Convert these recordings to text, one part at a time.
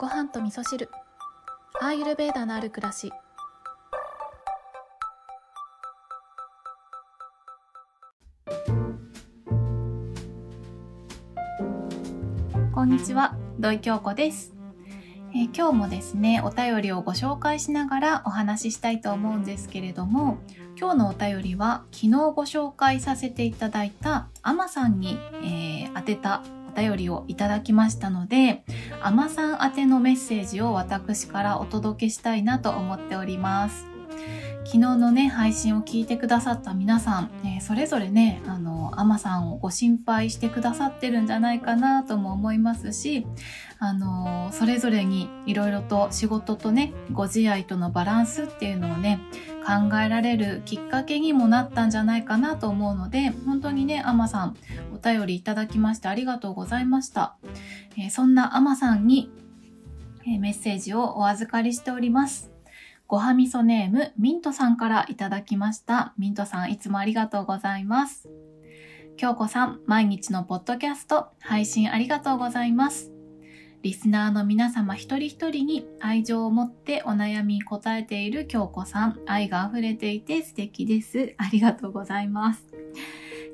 ご飯と味噌汁。アーユルベーダのある暮らし。こんにちは。土井京子です、えー今日もですねお便りをご紹介しながらお話ししたいと思うんですけれども今日のお便りは昨日ご紹介させていただいたアマさんに、えー当てたお便りをいただきましたのでアマさん宛てのメッセージを私からお届けしたいなと思っております。昨日のね配信を聞いてくださった皆さん、えーそれぞれねあのアマさんをご心配してくださってるんじゃないかなとも思いますしあのそれぞれにいろいろと仕事とねご自愛とのバランスっていうのをね考えられるきっかけにもなったんじゃないかなと思うので本当にねアマさんお便りいただきましてありがとうございました、えーそんなアマさんに、えーメッセージをお預かりしております。ごはみそネームミントさんからいただきましたミントさんいつもありがとうございます京子さん毎日のポッドキャスト配信ありがとうございますリスナーの皆様一人一人に愛情を持ってお悩みに答えている京子さん。愛が溢れていて素敵です。ありがとうございます。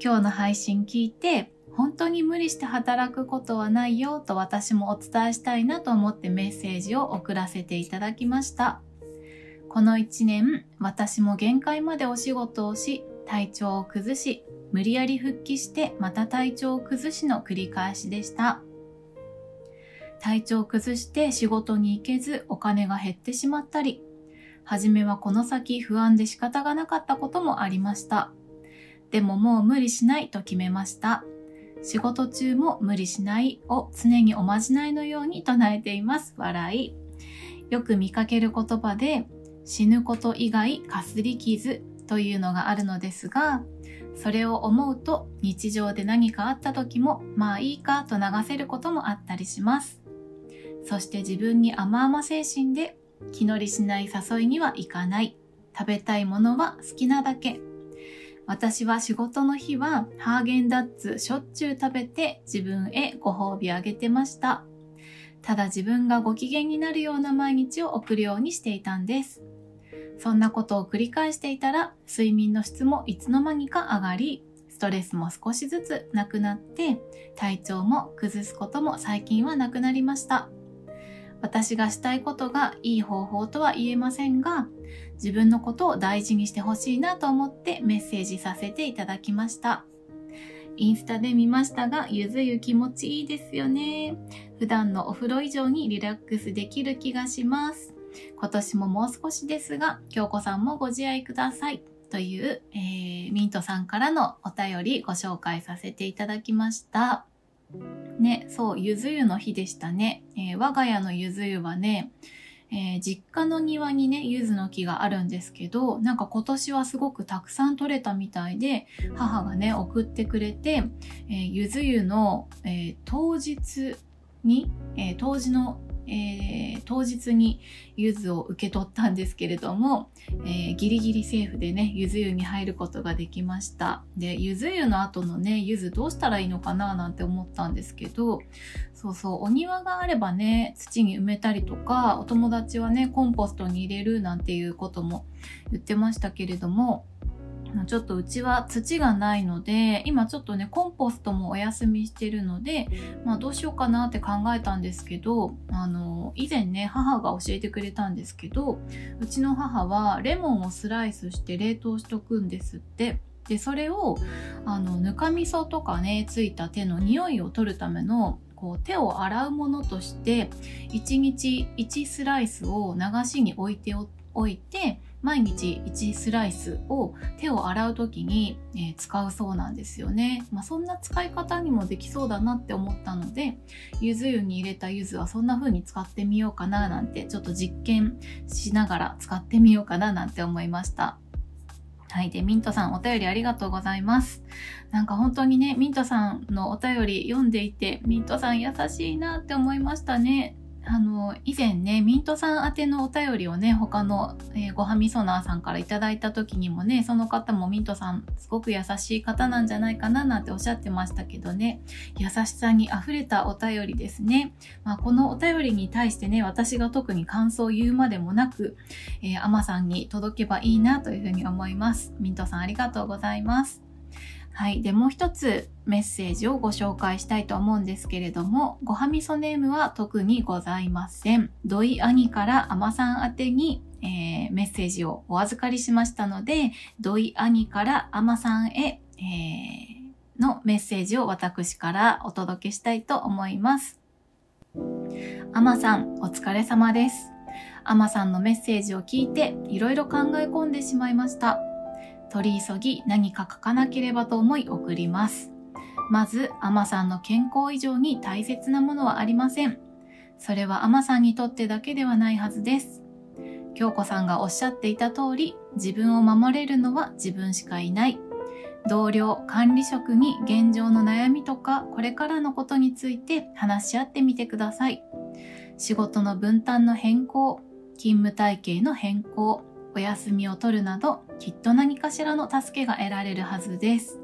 今日の配信聞いて、本当に無理して働くことはないよと私もお伝えしたいなと思ってメッセージを送らせていただきました。この一年、私も限界までお仕事をし、体調を崩し、無理やり復帰してまた体調を崩しの繰り返しでした。体調を崩して仕事に行けずお金が減ってしまったり、初めはこの先不安で仕方がなかったこともありました。でももう無理しないと決めました。仕事中も無理しないを常におまじないのように唱えています。笑い。よく見かける言葉で死ぬこと以外かすり傷というのがあるのですが、それを思うと日常で何かあった時もまあいいかと流せることもあったりします。そして自分に甘々精神で気乗りしない誘いにはいかない。食べたいものは好きなだけ。私は仕事の日はハーゲンダッツしょっちゅう食べて自分へご褒美あげてました。ただ自分がご機嫌になるような毎日を送るようにしていたんです。そんなことを繰り返していたら睡眠の質もいつの間にか上がり、ストレスも少しずつなくなって体調も崩すことも最近はなくなりました。私がしたいことがいい方法とは言えませんが、自分のことを大事にしてほしいなと思ってメッセージさせていただきました。インスタで見ましたが、ゆず湯気持ちいいですよね。普段のお風呂以上にリラックスできる気がします。今年ももう少しですが、京子さんもご自愛ください。という、えーミントさんからのお便りご紹介させていただきました。ね、そう、ゆず湯の日でしたね。えー我が家のゆず湯はね、えー実家の庭にね、ゆずの木があるんですけど、なんか今年はすごくたくさん取れたみたいで、母がね、送ってくれて、えーゆず湯の、えー当日に、えー当時の、えー当日にゆずを受け取ったんですけれども、えーギリギリセーフでね、ゆず湯に入ることができました。で、ゆず湯の後のね、ゆずどうしたらいいのかななんて思ったんですけど、そうそう、お庭があればね、土に埋めたりとか、お友達はね、コンポストに入れるなんていうことも言ってましたけれども、ちょっとうちは土がないので、今ちょっとね、コンポストもお休みしてるので、まあどうしようかなって考えたんですけど、あの、以前ね、母が教えてくれたんですけど、うちの母はレモンをスライスして冷凍しとくんですって。で、それを、あの、ぬかみそとかね、ついた手の匂いを取るための、こう手を洗うものとして、1日1スライスを流しに置いておいて、毎日1スライスを手を洗う時に、え使うそうなんですよね。まあ、そんな使い方にもできそうだなって思ったので、ゆず湯に入れたゆずはそんな風に使ってみようかななんて、ちょっと実験しながら使ってみようかななんて思いました。はい。で、ミントさんお便りありがとうございます。なんか本当にね、ミントさんのお便り読んでいて、ミントさん優しいなって思いましたね。あの、以前ね、ミントさん宛てのお便りをね、他の、えー、ごはみそなーさんからいただいた時にもね、その方もミントさん、すごく優しい方なんじゃないかななんておっしゃってましたけどね、優しさに溢れたお便りですね。まあ、このお便りに対してね、私が特に感想を言うまでもなく、えー、アマさんに届けばいいなというふうに思います。ミントさんありがとうございます。はい。で、もう一つメッセージをご紹介したいと思うんですけれども、ごはみそネームは特にございません。土井兄からあまさん宛てに、えー、メッセージをお預かりしましたので、土井兄からあまさんへ、えー、のメッセージを私からお届けしたいと思います。あまさん、お疲れ様です。あまさんのメッセージを聞いて、いろいろ考え込んでしまいました。取り急ぎ何か書かなければと思い送ります。まず、アマさんの健康以上に大切なものはありません。それはアマさんにとってだけではないはずです。京子さんがおっしゃっていた通り、自分を守れるのは自分しかいない。同僚、管理職に現状の悩みとか、これからのことについて話し合ってみてください。仕事の分担の変更、勤務体系の変更、お休みを取るなど、きっと何かしらの助けが得られるはずです。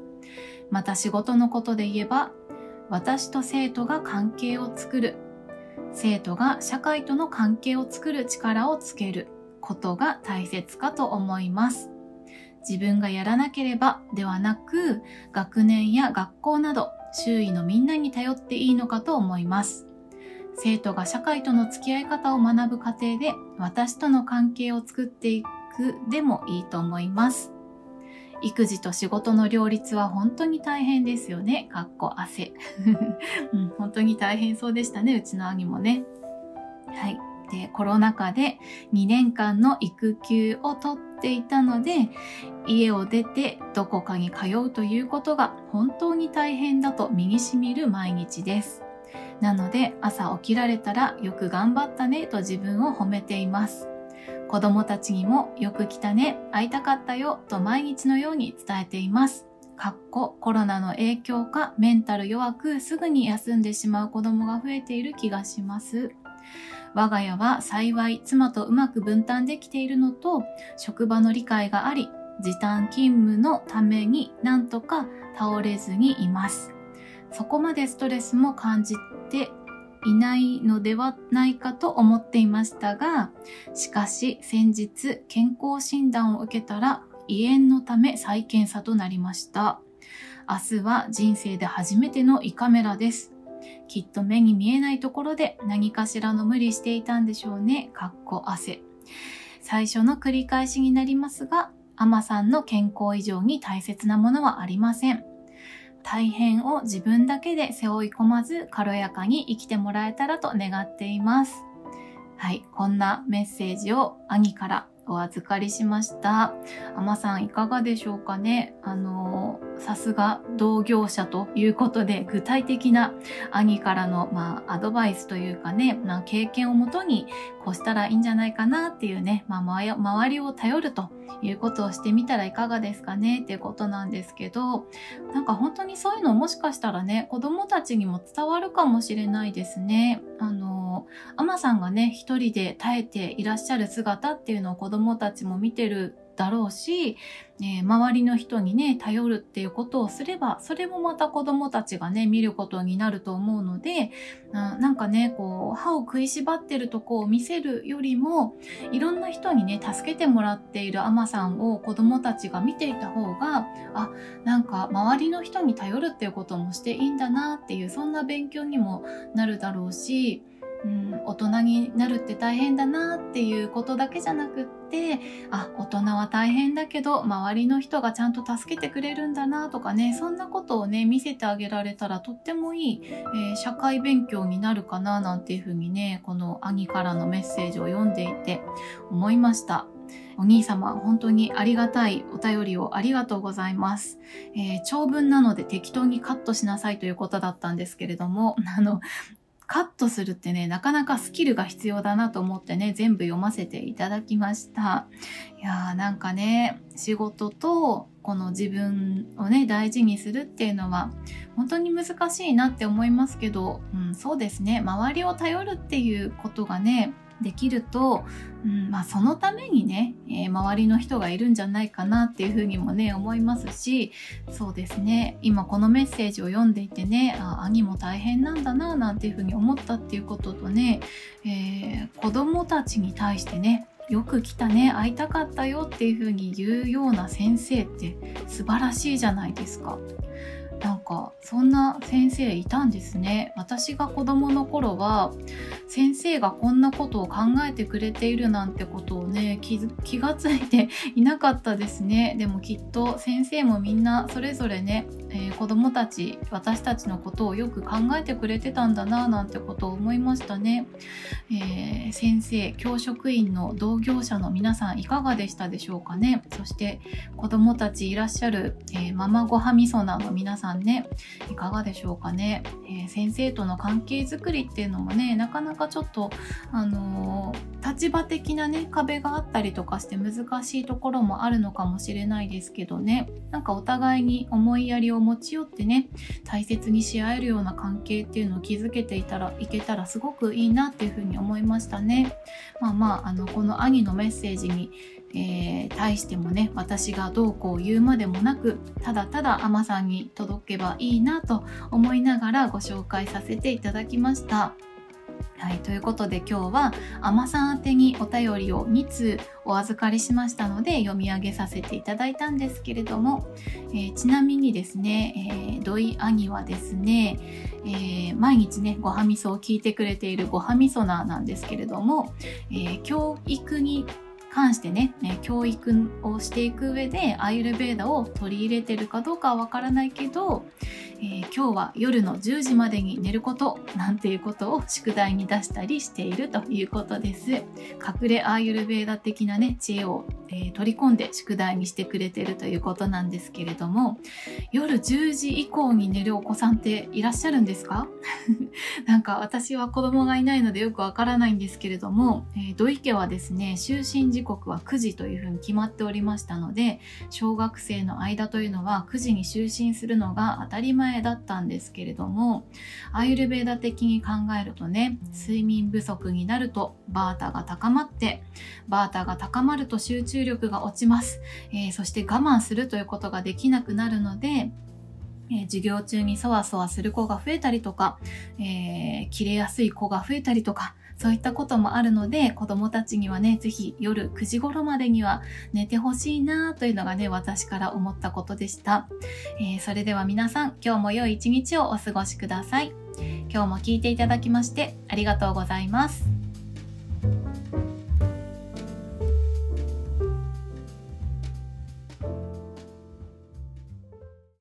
また仕事のことで言えば、私と生徒が関係を作る。生徒が社会との関係を作る力をつけることが大切かと思います。自分がやらなければではなく、学年や学校など周囲のみんなに頼っていいのかと思います。生徒が社会との付き合い方を学ぶ過程で私との関係を作っていくでもいいと思います。育児と仕事の両立は本当に大変ですよね。かっこ汗、うん。本当に大変そうでしたね。うちの兄もね。はい。で、コロナ禍で2年間の育休を取っていたので、家を出てどこかに通うということが本当に大変だと身にしみる毎日です。なので朝起きられたらよく頑張ったねと自分を褒めています。子供たちにもよく来たね、会いたかったよと毎日のように伝えています。かっこコロナの影響かメンタル弱くすぐに休んでしまう子供が増えている気がします。我が家は幸い妻とうまく分担できているのと職場の理解があり時短勤務のためになんとか倒れずにいます。そこまでストレスも感じていないのではないかと思っていましたが、しかし先日健康診断を受けたら胃炎のため再検査となりました。明日は人生で初めての胃カメラです。きっと目に見えないところで何かしらの無理していたんでしょうね。かっこ汗。最初の繰り返しになりますが、アマさんの健康以上に大切なものはありません。大変を自分だけで背負い込まず軽やかに生きてもらえたらと願っています。はい、こんなメッセージを兄からお預かりしました。あまさんいかがでしょうかね？あの、さすが同業者ということで、具体的な兄からの、まあ、アドバイスというかね、まあ、経験をもとに、こうしたらいいんじゃないかなっていうね、まあ、周りを頼るということをしてみたらいかがですかね？っていうことなんですけど、なんか本当にそういうのもしかしたらね、子供たちにも伝わるかもしれないですね。あの、アマさんがね、一人で耐えていらっしゃる姿っていうのを子供たちも見てるだろうし、えー、周りの人にね、頼るっていうことをすれば、それもまた子供たちがね、見ることになると思うので、ななんかね、こう、歯を食いしばってるとこを見せるよりも、いろんな人にね、助けてもらっているアマさんを子供たちが見ていた方が、あ、なんか周りの人に頼るっていうこともしていいんだなっていう、そんな勉強にもなるだろうし、うん、大人になるって大変だなっていうことだけじゃなくってあ大人は大変だけど周りの人がちゃんと助けてくれるんだなとかねそんなことをね見せてあげられたらとってもいい、えー、社会勉強になるかななんていうふうにねこの兄からのメッセージを読んでいて思いました。お兄様、本当にありがたいお便りをありがとうございます。えー、長文なので適当にカットしなさいということだったんですけれども、あの、カットするってね、なかなかスキルが必要だなと思ってね、全部読ませていただきました。いやーなんかね、仕事とこの自分をね大事にするっていうのは本当に難しいなって思いますけど、うん、そうですね周りを頼るっていうことがねできると、うんまあ、そのためにね、えー、周りの人がいるんじゃないかなっていうふうにもね思いますしそうですね今このメッセージを読んでいてねあ兄も大変なんだななんていうふうに思ったっていうこととね、えー、子供たちに対してねよく来たね会いたかったよっていう風に言うような先生って素晴らしいじゃないですか。かそんな先生いたんですね。私が子供の頃は先生がこんなことを考えてくれているなんてことをね気がついていなかったですね。でもきっと先生もみんなそれぞれね、えー、子供たち私たちのことをよく考えてくれてたんだななんてことを思いましたね、えー、先生教職員の同業者の皆さんいかがでしたでしょうかね。そして子供たちいらっしゃる、えー、ママごはみそなの皆さんねいかがでしょうかね、え、先生との関係づくりっていうのもねなかなかちょっとあの、立場的なね壁があったりとかして難しいところもあるのかもしれないですけどね。なんかお互いに思いやりを持ち寄ってね大切にし合えるような関係っていうのを築けていたらいけたらすごくいいなっていうふうに思いましたねまあまああのこの兄のメッセージにえー、対してもね私がどうこう言うまでもなくただただアマさんに届けばいいなと思いながらご紹介させていただきました。はい、ということで今日は海女さん宛てにお便りを2通お預かりしましたので読み上げさせていただいたんですけれども、えー、ちなみにですね、えー、土井兄はですね、えー、毎日ねごはみそを聞いてくれているごはみそななんですけれども、え教育に関してね、教育をしていく上でアイルベーダを取り入れてるかどうかはわからないけど、えー、今日は夜の10時までに寝ることなんていうことを宿題に出したりしているということです。隠れアーユルベーダ的なね、知恵を、えー、取り込んで宿題にしてくれてるということなんですけれども、夜10時以降に寝るお子さんっていらっしゃるんですか？なんか私は子供がいないのでよくわからないんですけれども、えー、土井家はですね、就寝時刻は9時というふうに決まっておりましたので、小学生の間というのは9時に就寝するのが当たり前だったんですけれどもアイルベーダ的に考えるとね睡眠不足になるとバータが高まってバータが高まると集中力が落ちます、えー、そして我慢するということができなくなるのでえ、授業中にそわそわする子が増えたりとか、えー、切れやすい子が増えたりとか、そういったこともあるので、子供たちにはね、ぜひ夜9時頃までには寝てほしいなというのがね、私から思ったことでした。えー、それでは皆さん、今日も良い一日をお過ごしください。今日も聞いていただきましてありがとうございます。